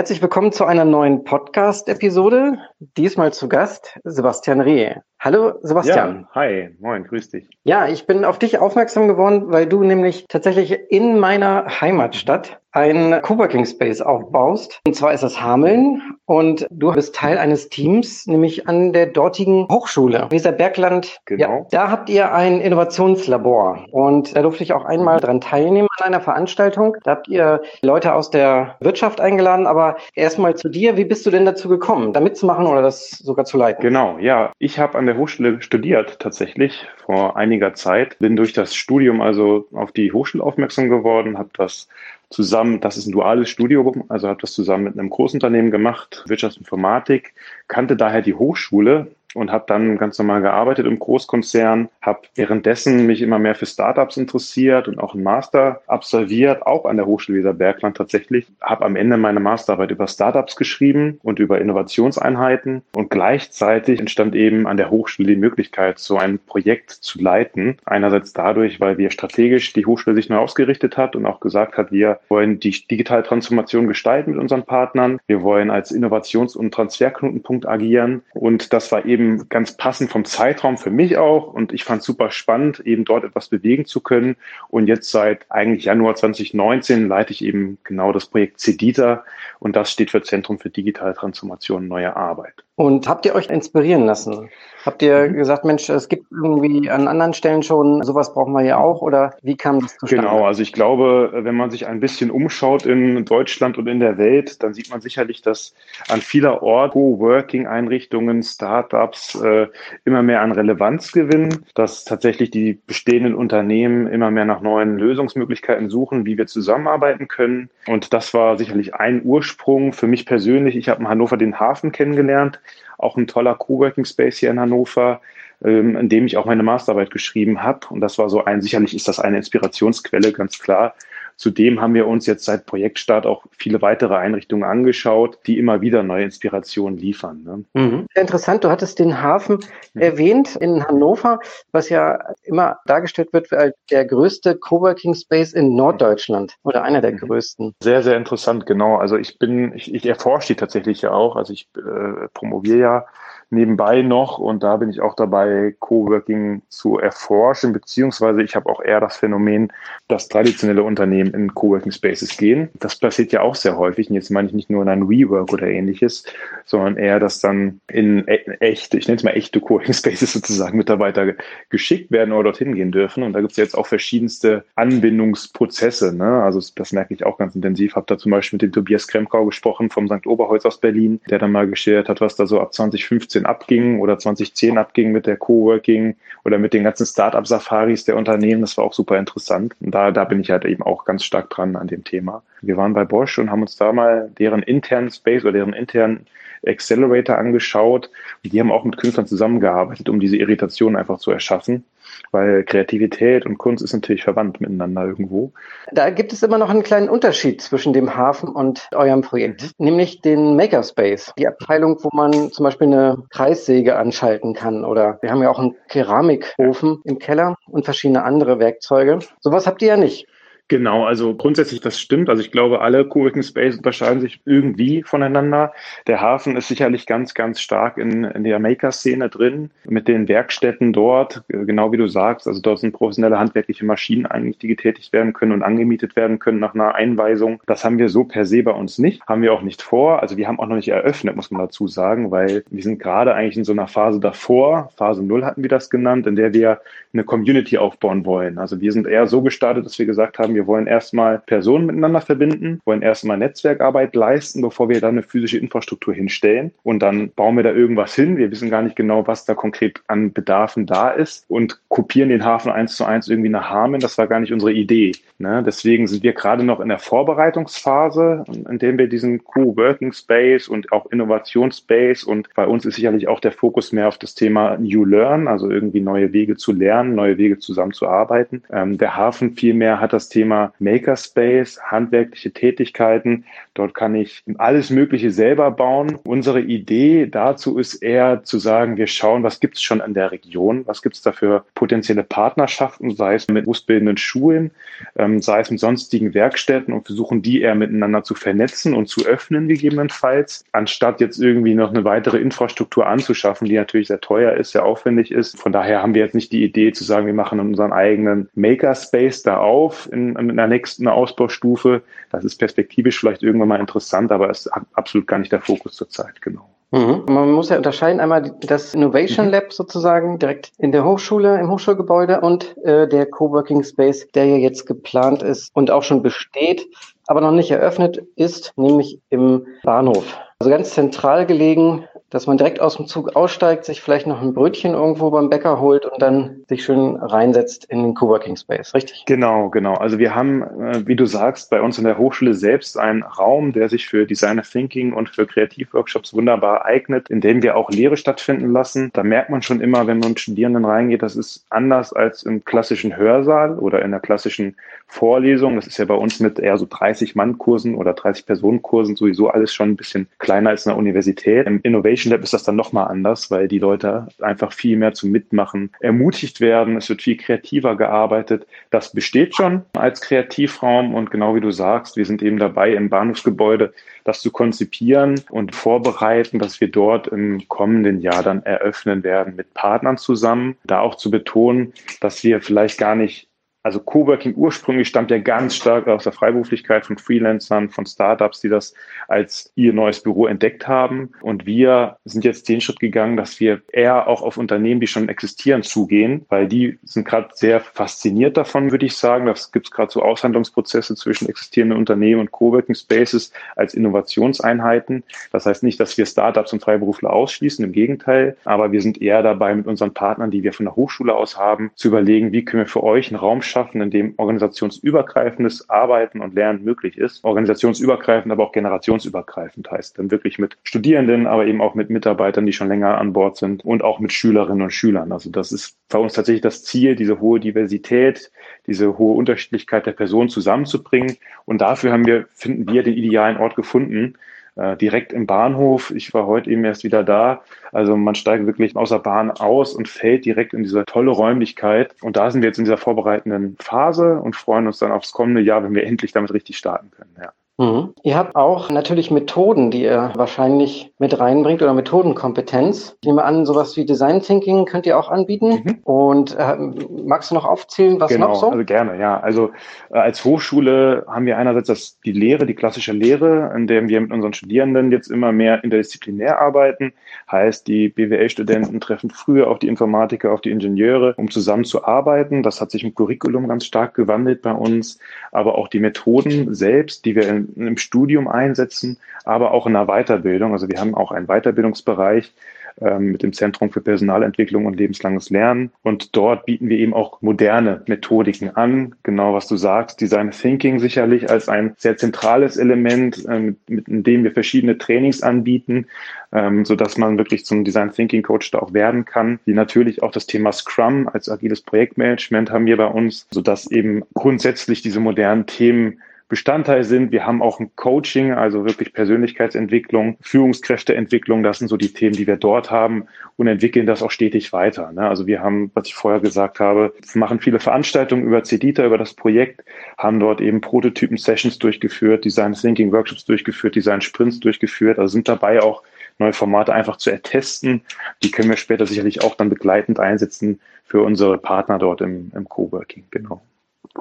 Herzlich willkommen zu einer neuen Podcast-Episode. Diesmal zu Gast Sebastian Rehe. Hallo Sebastian. Ja, hi, moin, grüß dich. Ja, ich bin auf dich aufmerksam geworden, weil du nämlich tatsächlich in meiner Heimatstadt ein Coworking Space aufbaust. Und zwar ist das Hameln. Und du bist Teil eines Teams, nämlich an der dortigen Hochschule, Weser Bergland. Genau. Ja, da habt ihr ein Innovationslabor. Und da durfte ich auch einmal dran teilnehmen an einer Veranstaltung. Da habt ihr Leute aus der Wirtschaft eingeladen. Aber erstmal zu dir. Wie bist du denn dazu gekommen, da mitzumachen oder das sogar zu leiten? Genau, ja. Ich habe an der Hochschule studiert tatsächlich vor einiger Zeit. Bin durch das Studium also auf die Hochschule aufmerksam geworden, habe das zusammen, das ist ein duales Studium, also habe das zusammen mit einem Großunternehmen gemacht, Wirtschaftsinformatik, kannte daher die Hochschule und habe dann ganz normal gearbeitet im Großkonzern, habe währenddessen mich immer mehr für Startups interessiert und auch einen Master absolviert, auch an der Hochschule Weser Bergland tatsächlich, habe am Ende meine Masterarbeit über Startups geschrieben und über Innovationseinheiten und gleichzeitig entstand eben an der Hochschule die Möglichkeit, so ein Projekt zu leiten. Einerseits dadurch, weil wir strategisch die Hochschule sich neu ausgerichtet hat und auch gesagt hat, wir wollen die digitale Transformation gestalten mit unseren Partnern, wir wollen als Innovations- und Transferknotenpunkt agieren. Und das war eben eben ganz passend vom Zeitraum für mich auch. Und ich fand es super spannend, eben dort etwas bewegen zu können. Und jetzt seit eigentlich Januar 2019 leite ich eben genau das Projekt CEDITA. Und das steht für Zentrum für digitale Transformation neue Arbeit. Und habt ihr euch inspirieren lassen? Habt ihr mhm. gesagt, Mensch, es gibt irgendwie an anderen Stellen schon, sowas brauchen wir ja auch oder wie kam das zustande? Genau, also ich glaube, wenn man sich ein bisschen umschaut in Deutschland und in der Welt, dann sieht man sicherlich, dass an vieler Ort Co-Working-Einrichtungen, Startups äh, immer mehr an Relevanz gewinnen, dass tatsächlich die bestehenden Unternehmen immer mehr nach neuen Lösungsmöglichkeiten suchen, wie wir zusammenarbeiten können. Und das war sicherlich ein Ursprung für mich persönlich. Ich habe in Hannover den Hafen kennengelernt auch ein toller Coworking Space hier in Hannover, ähm, in dem ich auch meine Masterarbeit geschrieben habe. Und das war so ein, sicherlich ist das eine Inspirationsquelle, ganz klar. Zudem haben wir uns jetzt seit Projektstart auch viele weitere Einrichtungen angeschaut, die immer wieder neue Inspirationen liefern. Ne? Mhm. Interessant, du hattest den Hafen mhm. erwähnt in Hannover, was ja immer dargestellt wird als der größte Coworking Space in Norddeutschland oder einer der mhm. größten. Sehr, sehr interessant, genau. Also ich bin, ich, ich erforsche die tatsächlich ja auch. Also ich äh, promoviere ja nebenbei noch und da bin ich auch dabei, Coworking zu erforschen, beziehungsweise ich habe auch eher das Phänomen, dass traditionelle Unternehmen in Coworking Spaces gehen. Das passiert ja auch sehr häufig und jetzt meine ich nicht nur in ein WeWork oder ähnliches, sondern eher, dass dann in e-, echte, ich nenne es mal echte Coworking Spaces sozusagen Mitarbeiter geschickt werden oder dorthin gehen dürfen und da gibt es jetzt auch verschiedenste Anbindungsprozesse. Ne? Also das merke ich auch ganz intensiv. Habe da zum Beispiel mit dem Tobias Kremkau gesprochen vom St. Oberholz aus Berlin, der dann mal geschert hat, was da so ab 2015 2015 abging oder 2010 abging mit der Coworking oder mit den ganzen Startup-Safaris der Unternehmen. Das war auch super interessant. Und da, da bin ich halt eben auch ganz stark dran an dem Thema. Wir waren bei Bosch und haben uns da mal deren internen Space oder deren internen Accelerator angeschaut. Und die haben auch mit Künstlern zusammengearbeitet, um diese Irritation einfach zu erschaffen weil Kreativität und Kunst ist natürlich verwandt miteinander irgendwo. Da gibt es immer noch einen kleinen Unterschied zwischen dem Hafen und eurem Projekt, mhm. nämlich den Makerspace, die Abteilung, wo man zum Beispiel eine Kreissäge anschalten kann oder wir haben ja auch einen Keramikofen im Keller und verschiedene andere Werkzeuge. Sowas habt ihr ja nicht. Genau, also grundsätzlich das stimmt. Also ich glaube, alle Coworking Spaces unterscheiden sich irgendwie voneinander. Der Hafen ist sicherlich ganz, ganz stark in, in der Maker-Szene drin, mit den Werkstätten dort, genau wie du sagst. Also dort sind professionelle handwerkliche Maschinen eigentlich, die getätigt werden können und angemietet werden können nach einer Einweisung. Das haben wir so per se bei uns nicht, haben wir auch nicht vor. Also wir haben auch noch nicht eröffnet, muss man dazu sagen, weil wir sind gerade eigentlich in so einer Phase davor, Phase Null hatten wir das genannt, in der wir eine Community aufbauen wollen. Also wir sind eher so gestartet, dass wir gesagt haben, wir wollen erstmal Personen miteinander verbinden, wollen erstmal Netzwerkarbeit leisten, bevor wir dann eine physische Infrastruktur hinstellen. Und dann bauen wir da irgendwas hin. Wir wissen gar nicht genau, was da konkret an Bedarfen da ist und kopieren den Hafen eins zu eins irgendwie nach Hameln. Das war gar nicht unsere Idee. Ne? Deswegen sind wir gerade noch in der Vorbereitungsphase, in dem wir diesen Co-Working Space und auch Innovationsspace und bei uns ist sicherlich auch der Fokus mehr auf das Thema New Learn, also irgendwie neue Wege zu lernen, neue Wege zusammenzuarbeiten. Ähm, der Hafen vielmehr hat das Thema Thema Makerspace, handwerkliche Tätigkeiten. Dort kann ich alles Mögliche selber bauen. Unsere Idee dazu ist eher zu sagen, wir schauen, was gibt es schon in der Region, was gibt es da für potenzielle Partnerschaften, sei es mit berufsbildenden Schulen, ähm, sei es mit sonstigen Werkstätten und versuchen die eher miteinander zu vernetzen und zu öffnen gegebenenfalls, anstatt jetzt irgendwie noch eine weitere Infrastruktur anzuschaffen, die natürlich sehr teuer ist, sehr aufwendig ist. Von daher haben wir jetzt nicht die Idee zu sagen, wir machen unseren eigenen Makerspace da auf in, in der nächsten Ausbaustufe. Das ist perspektivisch vielleicht irgendwann mal interessant, aber ist absolut gar nicht der Fokus zurzeit, genau. Mhm. Man muss ja unterscheiden einmal das Innovation mhm. Lab sozusagen direkt in der Hochschule, im Hochschulgebäude und äh, der Coworking Space, der ja jetzt geplant ist und auch schon besteht, aber noch nicht eröffnet ist, nämlich im Bahnhof. Also ganz zentral gelegen dass man direkt aus dem Zug aussteigt, sich vielleicht noch ein Brötchen irgendwo beim Bäcker holt und dann sich schön reinsetzt in den Coworking Space, richtig? Genau, genau. Also wir haben, äh, wie du sagst, bei uns in der Hochschule selbst einen Raum, der sich für Designer Thinking und für Kreativworkshops wunderbar eignet, in dem wir auch Lehre stattfinden lassen. Da merkt man schon immer, wenn man Studierenden reingeht, das ist anders als im klassischen Hörsaal oder in der klassischen Vorlesung. Das ist ja bei uns mit eher so 30 Mann-Kursen oder 30 Personen-Kursen sowieso alles schon ein bisschen kleiner als in der Universität. Im Innovation Innovation Lab ist das dann nochmal anders, weil die Leute einfach viel mehr zum Mitmachen ermutigt werden. Es wird viel kreativer gearbeitet. Das besteht schon als Kreativraum und genau wie du sagst, wir sind eben dabei, im Bahnhofsgebäude das zu konzipieren und vorbereiten, dass wir dort im kommenden Jahr dann eröffnen werden mit Partnern zusammen. Da auch zu betonen, dass wir vielleicht gar nicht also Coworking ursprünglich stammt ja ganz stark aus der Freiberuflichkeit von Freelancern, von Startups, die das als ihr neues Büro entdeckt haben. Und wir sind jetzt den Schritt gegangen, dass wir eher auch auf Unternehmen, die schon existieren, zugehen, weil die sind gerade sehr fasziniert davon, würde ich sagen. Das gibt es gerade so Aushandlungsprozesse zwischen existierenden Unternehmen und Coworking Spaces als Innovationseinheiten. Das heißt nicht, dass wir Startups und Freiberufler ausschließen, im Gegenteil. Aber wir sind eher dabei, mit unseren Partnern, die wir von der Hochschule aus haben, zu überlegen, wie können wir für euch einen Raum schaffen, in dem organisationsübergreifendes Arbeiten und Lernen möglich ist. Organisationsübergreifend, aber auch generationsübergreifend heißt dann wirklich mit Studierenden, aber eben auch mit Mitarbeitern, die schon länger an Bord sind und auch mit Schülerinnen und Schülern. Also das ist für uns tatsächlich das Ziel, diese hohe Diversität, diese hohe Unterschiedlichkeit der Personen zusammenzubringen. Und dafür haben wir, finden wir, den idealen Ort gefunden, äh, direkt im Bahnhof. Ich war heute eben erst wieder da. Also man steigt wirklich aus der Bahn aus und fällt direkt in diese tolle Räumlichkeit. Und da sind wir jetzt in dieser vorbereitenden Phase und freuen uns dann aufs kommende Jahr, wenn wir endlich damit richtig starten können. Ja. Mhm. Ihr habt auch natürlich Methoden, die ihr wahrscheinlich mit reinbringt oder Methodenkompetenz. Ich nehme an, sowas wie Design Thinking könnt ihr auch anbieten. Mhm. Und äh, magst du noch aufzählen, was genau, noch so? Also gerne, ja. Also äh, als Hochschule haben wir einerseits das, die Lehre, die klassische Lehre, in der wir mit unseren Studierenden jetzt immer mehr interdisziplinär arbeiten. Heißt, die BWL-Studenten treffen früher auf die Informatiker, auf die Ingenieure, um zusammen zu arbeiten. Das hat sich im Curriculum ganz stark gewandelt bei uns. Aber auch die Methoden selbst, die wir in im Studium einsetzen, aber auch in der Weiterbildung. Also wir haben auch einen Weiterbildungsbereich ähm, mit dem Zentrum für Personalentwicklung und lebenslanges Lernen. Und dort bieten wir eben auch moderne Methodiken an. Genau was du sagst, Design Thinking sicherlich als ein sehr zentrales Element, ähm, mit, dem wir verschiedene Trainings anbieten, ähm, so dass man wirklich zum Design Thinking Coach da auch werden kann. Wie natürlich auch das Thema Scrum als agiles Projektmanagement haben wir bei uns, so dass eben grundsätzlich diese modernen Themen Bestandteil sind. Wir haben auch ein Coaching, also wirklich Persönlichkeitsentwicklung, Führungskräfteentwicklung. Das sind so die Themen, die wir dort haben und entwickeln das auch stetig weiter. Ne? Also wir haben, was ich vorher gesagt habe, machen viele Veranstaltungen über CEDITA, über das Projekt, haben dort eben Prototypen-Sessions durchgeführt, Design Thinking Workshops durchgeführt, Design Sprints durchgeführt. Also sind dabei auch neue Formate einfach zu ertesten. Die können wir später sicherlich auch dann begleitend einsetzen für unsere Partner dort im, im Coworking. Genau.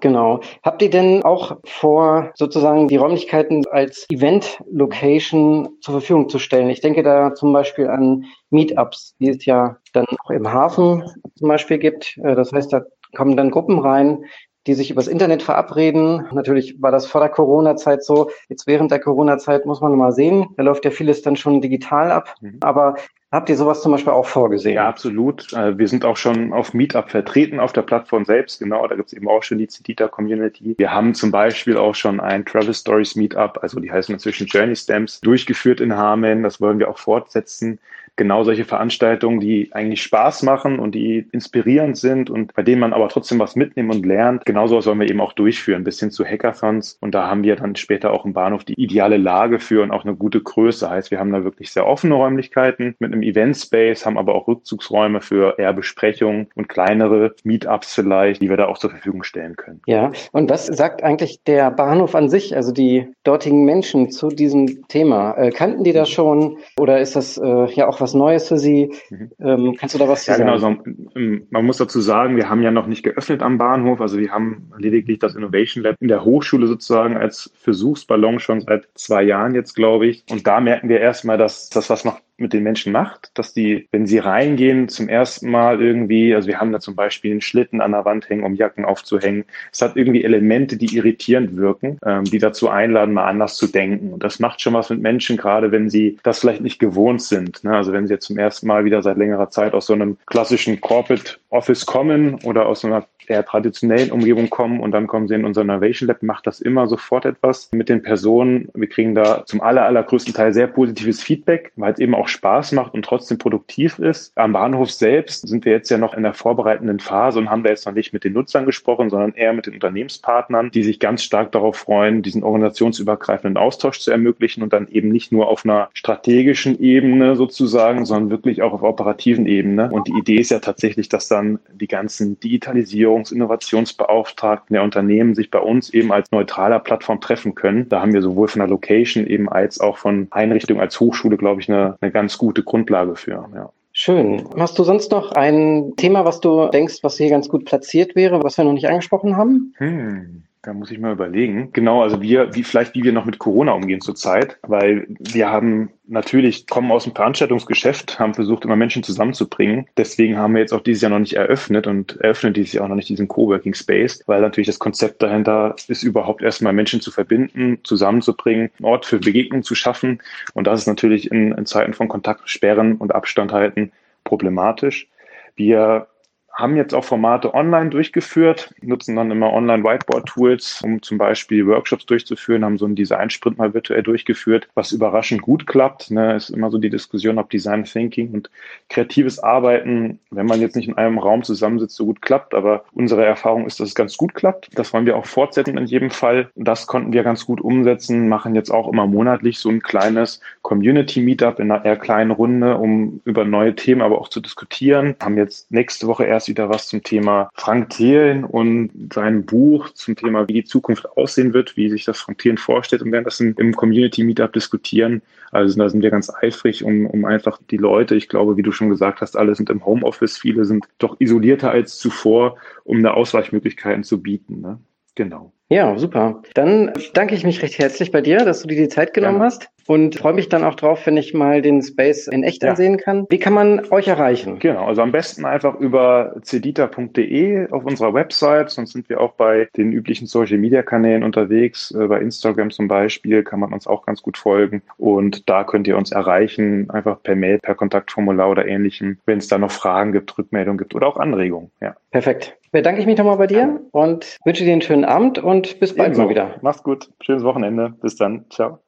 Genau. Habt ihr denn auch vor, sozusagen die Räumlichkeiten als Event-Location zur Verfügung zu stellen? Ich denke da zum Beispiel an Meetups, die es ja dann auch im Hafen zum Beispiel gibt. Äh, das heißt, da kommen dann Gruppen rein, die sich übers Internet verabreden. Natürlich war das vor der Corona-Zeit so. Jetzt während der Corona-Zeit muss man mal sehen. Da läuft ja vieles dann schon digital ab. Mhm. Aber Habt ihr sowas zum Beispiel auch vorgesehen? Ja, absolut. Äh, wir sind auch schon auf Meetup vertreten auf der Plattform selbst. Genau, da gibt es eben auch schon die Cedita Community. Wir haben zum Beispiel auch schon ein Travel Stories Meetup, also die heißen inzwischen Journey Stamps, durchgeführt in Hameln. Das wollen wir auch fortsetzen. Genau solche Veranstaltungen, die eigentlich Spaß machen und die inspirierend sind und bei denen man aber trotzdem was mitnehmen und lernt. Genauso sollen wir eben auch durchführen, bis hin zu Hackathons. Und da haben wir dann später auch im Bahnhof die ideale Lage für und auch eine gute Größe. Heißt, wir haben da wirklich sehr offene Räumlichkeiten mit einem Event-Space, haben aber auch Rückzugsräume für eher Besprechungen und kleinere Meetups vielleicht, die wir da auch zur Verfügung stellen können. Ja, und was sagt eigentlich der Bahnhof an sich, also die dortigen Menschen zu diesem Thema? Äh, kannten die das schon oder ist das äh, ja auch was Neues für sie? Mhm. Ähm, kannst du da was ja, zu sagen? Ja, genau. So, man muss dazu sagen, wir haben ja noch nicht geöffnet am Bahnhof. Also wir haben lediglich das Innovation Lab in der Hochschule sozusagen als Versuchsballon schon seit zwei Jahren jetzt, glaube ich. Und da merken wir erstmal, dass das was noch mit den Menschen macht, dass die, wenn sie reingehen, zum ersten Mal irgendwie, also wir haben da zum Beispiel einen Schlitten an der Wand hängen, um Jacken aufzuhängen. Es hat irgendwie Elemente, die irritierend wirken, ähm, die dazu einladen, mal anders zu denken. Und das macht schon was mit Menschen, gerade wenn sie das vielleicht nicht gewohnt sind. Ne? Also wenn sie jetzt zum ersten Mal wieder seit längerer Zeit aus so einem klassischen Corporate Office kommen oder aus so einer eher traditionellen Umgebung kommen und dann kommen sie in unser Innovation Lab, macht das immer sofort etwas mit den Personen. Wir kriegen da zum aller, allergrößten Teil sehr positives Feedback, weil es eben auch Spaß macht und trotzdem produktiv ist. Am Bahnhof selbst sind wir jetzt ja noch in der vorbereitenden Phase und haben da jetzt noch nicht mit den Nutzern gesprochen, sondern eher mit den Unternehmenspartnern, die sich ganz stark darauf freuen, diesen organisationsübergreifenden Austausch zu ermöglichen und dann eben nicht nur auf einer strategischen Ebene sozusagen, sondern wirklich auch auf operativen Ebene. Und die Idee ist ja tatsächlich, dass dann die ganzen Digitalisierungs-, Innovationsbeauftragten der Unternehmen sich bei uns eben als neutraler Plattform treffen können. Da haben wir sowohl von der Location eben als auch von Einrichtungen als Hochschule, glaube ich, eine, eine ganz gute Grundlage für. Ja. Schön. Hast du sonst noch ein Thema, was du denkst, was hier ganz gut platziert wäre, was wir noch nicht angesprochen haben? Hm. Da muss ich mal überlegen. Genau, also wir, wie vielleicht, wie wir noch mit Corona umgehen zurzeit, weil wir haben natürlich, kommen aus dem Veranstaltungsgeschäft, haben versucht, immer Menschen zusammenzubringen. Deswegen haben wir jetzt auch dieses Jahr noch nicht eröffnet und eröffnen dieses Jahr auch noch nicht diesen Coworking Space, weil natürlich das Konzept dahinter ist, überhaupt erstmal Menschen zu verbinden, zusammenzubringen, einen Ort für Begegnungen zu schaffen. Und das ist natürlich in, in Zeiten von Kontaktsperren und Abstand halten problematisch. Wir haben jetzt auch Formate online durchgeführt, nutzen dann immer online Whiteboard-Tools, um zum Beispiel Workshops durchzuführen, haben so einen Design-Sprint mal virtuell durchgeführt, was überraschend gut klappt. Ne, ist immer so die Diskussion, ob Design Thinking und kreatives Arbeiten, wenn man jetzt nicht in einem Raum zusammensitzt, so gut klappt. Aber unsere Erfahrung ist, dass es ganz gut klappt. Das wollen wir auch fortsetzen in jedem Fall. Das konnten wir ganz gut umsetzen, machen jetzt auch immer monatlich so ein kleines Community-Meetup in einer eher kleinen Runde, um über neue Themen aber auch zu diskutieren. Haben jetzt nächste Woche erst wieder was zum Thema Frank Thelen und sein Buch zum Thema, wie die Zukunft aussehen wird, wie sich das Frank Thelen vorstellt und werden das im Community Meetup diskutieren. Also da sind wir ganz eifrig, um, um einfach die Leute, ich glaube, wie du schon gesagt hast, alle sind im Homeoffice, viele sind doch isolierter als zuvor, um da Ausweichmöglichkeiten zu bieten. Ne? Genau. Ja, super. Dann danke ich mich recht herzlich bei dir, dass du dir die Zeit genommen ja. hast und freue mich dann auch drauf, wenn ich mal den Space in echt ja. ansehen kann. Wie kann man euch erreichen? Genau, also am besten einfach über cedita.de auf unserer Website, sonst sind wir auch bei den üblichen Social Media Kanälen unterwegs. Äh, bei Instagram zum Beispiel kann man uns auch ganz gut folgen und da könnt ihr uns erreichen, einfach per Mail, per Kontaktformular oder ähnlichem, wenn es da noch Fragen gibt, Rückmeldungen gibt oder auch Anregungen. Ja. Perfekt. Bedanke ich mich nochmal bei dir und wünsche dir einen schönen Abend und bis bald Ebenso. mal wieder. Mach's gut. Schönes Wochenende. Bis dann. Ciao.